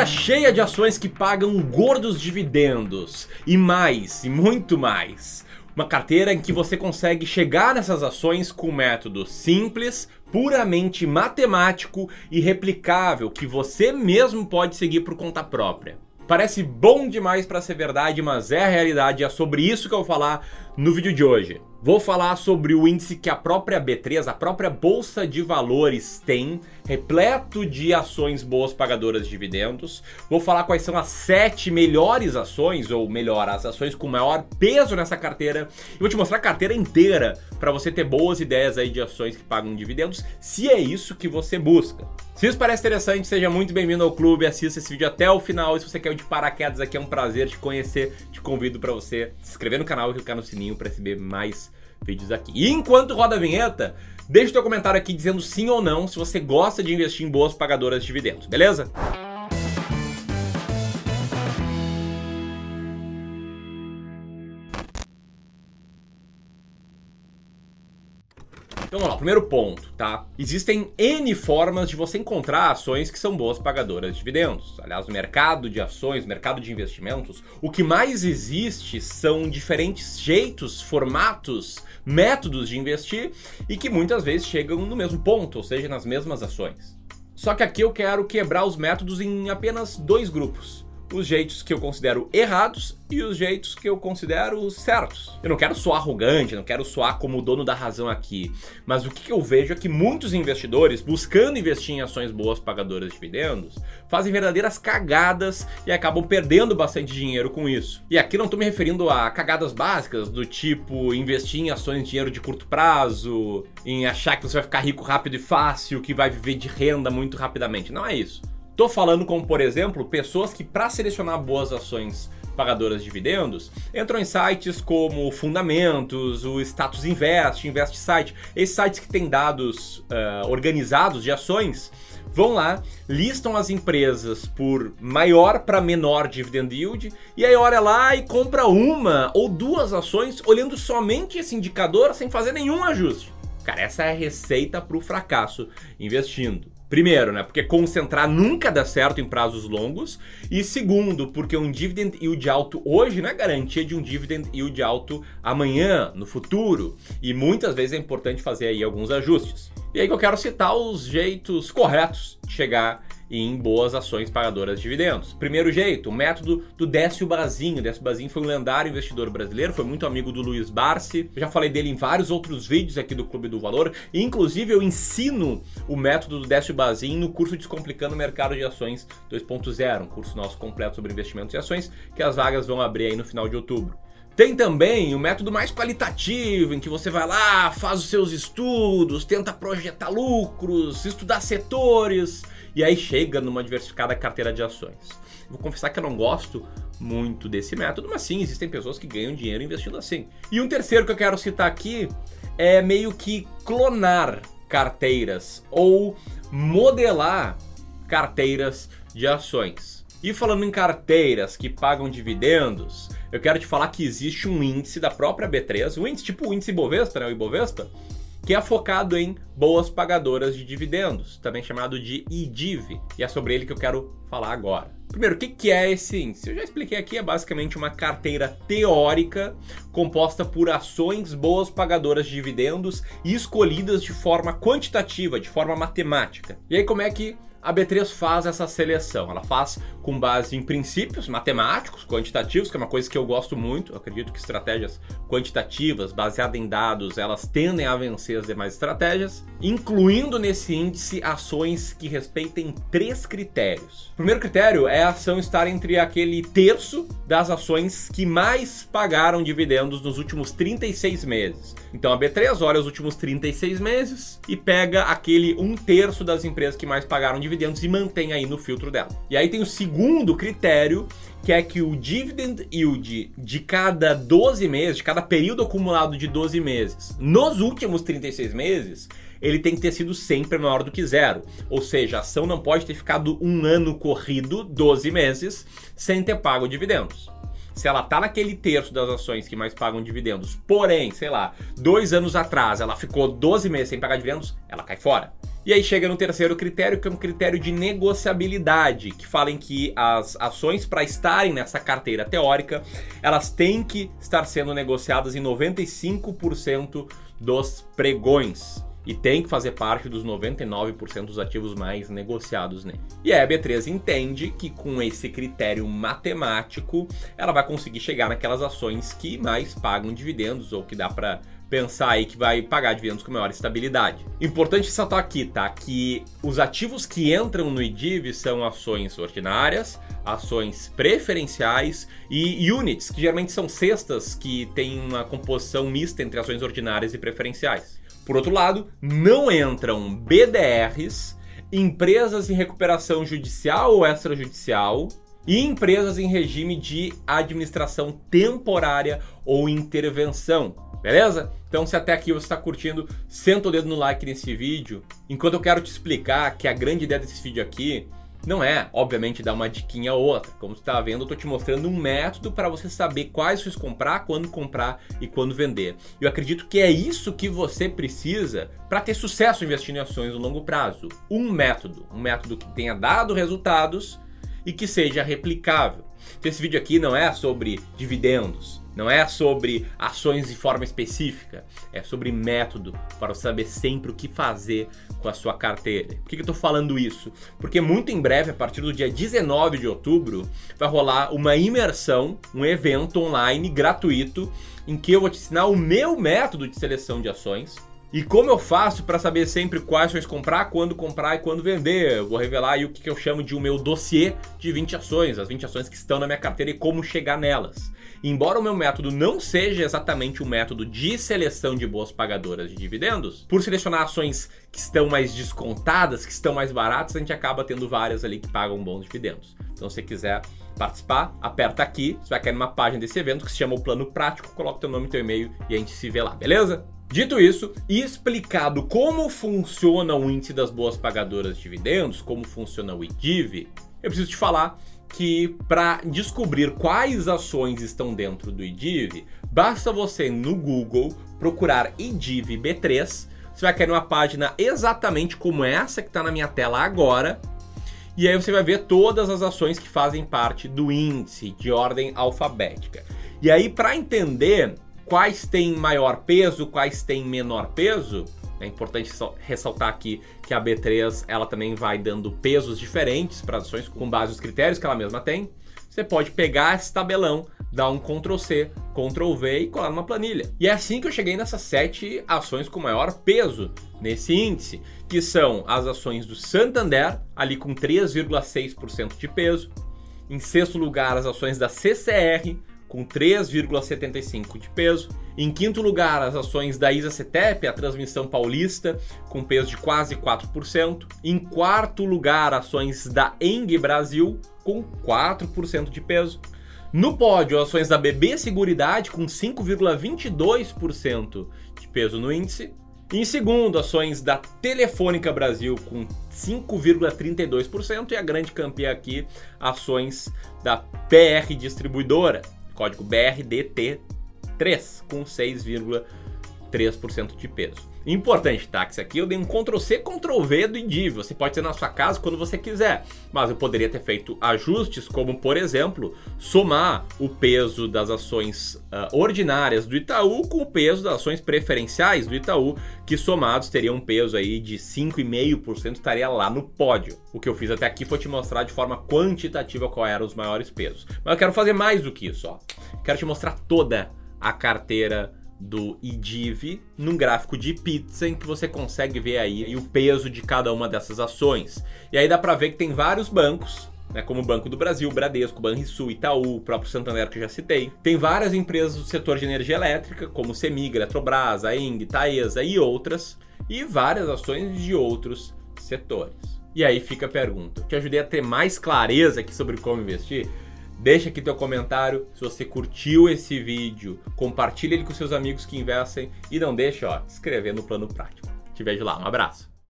carteira cheia de ações que pagam gordos dividendos e mais, e muito mais. Uma carteira em que você consegue chegar nessas ações com um método simples, puramente matemático e replicável que você mesmo pode seguir por conta própria. Parece bom demais para ser verdade, mas é a realidade. É sobre isso que eu vou falar no vídeo de hoje. Vou falar sobre o índice que a própria B3, a própria bolsa de valores tem, repleto de ações boas pagadoras de dividendos. Vou falar quais são as sete melhores ações, ou melhor, as ações com maior peso nessa carteira. E vou te mostrar a carteira inteira para você ter boas ideias aí de ações que pagam dividendos, se é isso que você busca. Se isso parece interessante, seja muito bem-vindo ao clube, assista esse vídeo até o final. E se você quer de paraquedas aqui, é um prazer te conhecer. Te convido para você se inscrever no canal e clicar no sininho para receber mais vídeos aqui. E enquanto roda a vinheta, deixa o teu comentário aqui dizendo sim ou não se você gosta de investir em boas pagadoras de dividendos, beleza? Então vamos lá, primeiro ponto, tá? Existem N formas de você encontrar ações que são boas pagadoras de dividendos. Aliás, no mercado de ações, mercado de investimentos, o que mais existe são diferentes jeitos, formatos, métodos de investir e que muitas vezes chegam no mesmo ponto, ou seja, nas mesmas ações. Só que aqui eu quero quebrar os métodos em apenas dois grupos os jeitos que eu considero errados e os jeitos que eu considero certos. Eu não quero soar arrogante, não quero soar como o dono da razão aqui, mas o que eu vejo é que muitos investidores, buscando investir em ações boas pagadoras de dividendos, fazem verdadeiras cagadas e acabam perdendo bastante dinheiro com isso. E aqui não estou me referindo a cagadas básicas do tipo investir em ações de dinheiro de curto prazo, em achar que você vai ficar rico rápido e fácil, que vai viver de renda muito rapidamente. Não é isso. Tô falando como, por exemplo, pessoas que para selecionar boas ações pagadoras de dividendos, entram em sites como Fundamentos, o Status Invest, Invest Site, esses sites que têm dados uh, organizados de ações, vão lá, listam as empresas por maior para menor dividend yield e aí olha lá e compra uma ou duas ações olhando somente esse indicador sem fazer nenhum ajuste. Cara, essa é a receita para o fracasso investindo. Primeiro, né? Porque concentrar nunca dá certo em prazos longos. E segundo, porque um dividend yield alto hoje não é garantia de um dividend yield alto amanhã, no futuro. E muitas vezes é importante fazer aí alguns ajustes. E aí que eu quero citar os jeitos corretos de chegar em boas ações pagadoras de dividendos. Primeiro jeito, o método do Décio Bazinho. Décio Bazinho foi um lendário investidor brasileiro, foi muito amigo do Luiz Barsi. Eu já falei dele em vários outros vídeos aqui do Clube do Valor. E, inclusive, eu ensino o método do Décio Bazinho no curso Descomplicando o Mercado de Ações 2.0, um curso nosso completo sobre investimentos e ações, que as vagas vão abrir aí no final de outubro. Tem também o método mais qualitativo, em que você vai lá, faz os seus estudos, tenta projetar lucros, estudar setores e aí chega numa diversificada carteira de ações. Vou confessar que eu não gosto muito desse método, mas sim, existem pessoas que ganham dinheiro investindo assim. E um terceiro que eu quero citar aqui é meio que clonar carteiras ou modelar carteiras de ações. E falando em carteiras que pagam dividendos, eu quero te falar que existe um índice da própria B3, um índice tipo o índice Ibovespa, né, o Ibovespa, que é focado em boas pagadoras de dividendos, também chamado de IDIV, e é sobre ele que eu quero falar agora. Primeiro, o que é esse índice? Eu já expliquei aqui, é basicamente uma carteira teórica composta por ações boas pagadoras de dividendos e escolhidas de forma quantitativa, de forma matemática. E aí, como é que a B3 faz essa seleção. Ela faz com base em princípios matemáticos, quantitativos, que é uma coisa que eu gosto muito. Eu acredito que estratégias quantitativas, baseadas em dados, elas tendem a vencer as demais estratégias, incluindo nesse índice ações que respeitem três critérios. O primeiro critério é a ação estar entre aquele terço das ações que mais pagaram dividendos nos últimos 36 meses. Então a B3 olha os últimos 36 meses e pega aquele um terço das empresas que mais pagaram dividendos dividendos e mantém aí no filtro dela. E aí tem o segundo critério, que é que o dividend yield de cada 12 meses, de cada período acumulado de 12 meses, nos últimos 36 meses, ele tem que ter sido sempre maior do que zero. Ou seja, a ação não pode ter ficado um ano corrido, 12 meses, sem ter pago dividendos. Se ela tá naquele terço das ações que mais pagam dividendos, porém, sei lá, dois anos atrás ela ficou 12 meses sem pagar dividendos, ela cai fora. E aí chega no terceiro critério, que é um critério de negociabilidade, que fala em que as ações para estarem nessa carteira teórica, elas têm que estar sendo negociadas em 95% dos pregões e tem que fazer parte dos 99% dos ativos mais negociados nele. E a B3 entende que com esse critério matemático, ela vai conseguir chegar naquelas ações que mais pagam dividendos ou que dá para pensar aí que vai pagar dividendos com maior estabilidade. Importante ressaltar aqui, tá? Que os ativos que entram no IDIV são ações ordinárias, ações preferenciais e units, que geralmente são cestas que têm uma composição mista entre ações ordinárias e preferenciais. Por outro lado, não entram BDRs, empresas em recuperação judicial ou extrajudicial e empresas em regime de administração temporária ou intervenção. Beleza? Então, se até aqui você está curtindo, senta o dedo no like nesse vídeo. Enquanto eu quero te explicar que a grande ideia desse vídeo aqui não é, obviamente, dar uma diquinha ou outra. Como você está vendo, eu estou te mostrando um método para você saber quais ações comprar, quando comprar e quando vender. Eu acredito que é isso que você precisa para ter sucesso investindo em ações no longo prazo. Um método, um método que tenha dado resultados e que seja replicável. Então, esse vídeo aqui não é sobre dividendos, não é sobre ações de forma específica, é sobre método para saber sempre o que fazer com a sua carteira. Por que, eu estou falando isso? Porque muito em breve, a partir do dia 19 de outubro, vai rolar uma imersão, um evento online gratuito, em que eu vou te ensinar o meu método de seleção de ações e como eu faço para saber sempre quais ações comprar, quando comprar e quando vender? Eu vou revelar aí o que eu chamo de o meu dossiê de 20 ações, as 20 ações que estão na minha carteira e como chegar nelas. Embora o meu método não seja exatamente um método de seleção de boas pagadoras de dividendos, por selecionar ações que estão mais descontadas, que estão mais baratas, a gente acaba tendo várias ali que pagam bons dividendos. Então, se você quiser participar, aperta aqui, você vai cair numa página desse evento que se chama o Plano Prático, coloca teu nome e teu e-mail e a gente se vê lá, beleza? Dito isso, e explicado como funciona o índice das boas pagadoras de dividendos, como funciona o IDIV, eu preciso te falar que para descobrir quais ações estão dentro do IDIV, basta você no Google procurar IDIV B3, você vai cair numa página exatamente como essa que está na minha tela agora, e aí você vai ver todas as ações que fazem parte do índice de ordem alfabética. E aí para entender quais têm maior peso, quais têm menor peso. É importante ressaltar aqui que a B3 ela também vai dando pesos diferentes para ações com base nos critérios que ela mesma tem. Você pode pegar esse tabelão, dar um Ctrl C, Ctrl V e colar numa planilha. E é assim que eu cheguei nessas sete ações com maior peso nesse índice, que são as ações do Santander, ali com 3,6% de peso. Em sexto lugar, as ações da CCR, com 3,75 de peso. Em quinto lugar, as ações da ISA-CETEP, a transmissão paulista, com peso de quase 4%. Em quarto lugar, ações da Eng Brasil, com 4% de peso. No pódio, ações da BB Seguridade, com 5,22% de peso no índice. Em segundo, ações da Telefônica Brasil com 5,32% e a grande campeã aqui, ações da PR Distribuidora código BRDT3 com 6,3% de peso. Importante, tá? Que isso aqui eu dei um Ctrl C, Ctrl V do IDIV. Você pode ter na sua casa quando você quiser. Mas eu poderia ter feito ajustes, como por exemplo, somar o peso das ações uh, ordinárias do Itaú com o peso das ações preferenciais do Itaú, que somados teriam um peso aí de 5,5%, estaria lá no pódio. O que eu fiz até aqui foi te mostrar de forma quantitativa qual eram os maiores pesos. Mas eu quero fazer mais do que isso, ó. Quero te mostrar toda a carteira do IDIV num gráfico de pizza em que você consegue ver aí o peso de cada uma dessas ações. E aí dá para ver que tem vários bancos, né, como o Banco do Brasil, Bradesco, Banrisul, Itaú, o próprio Santander que já citei. Tem várias empresas do setor de energia elétrica, como Semig, Eletrobras, a Eng, Taesa e outras, e várias ações de outros setores. E aí fica a pergunta: te ajudei a ter mais clareza aqui sobre como investir? Deixa aqui teu comentário se você curtiu esse vídeo, compartilha ele com seus amigos que investem e não deixa, ó, escrever no plano prático. Te vejo lá, um abraço.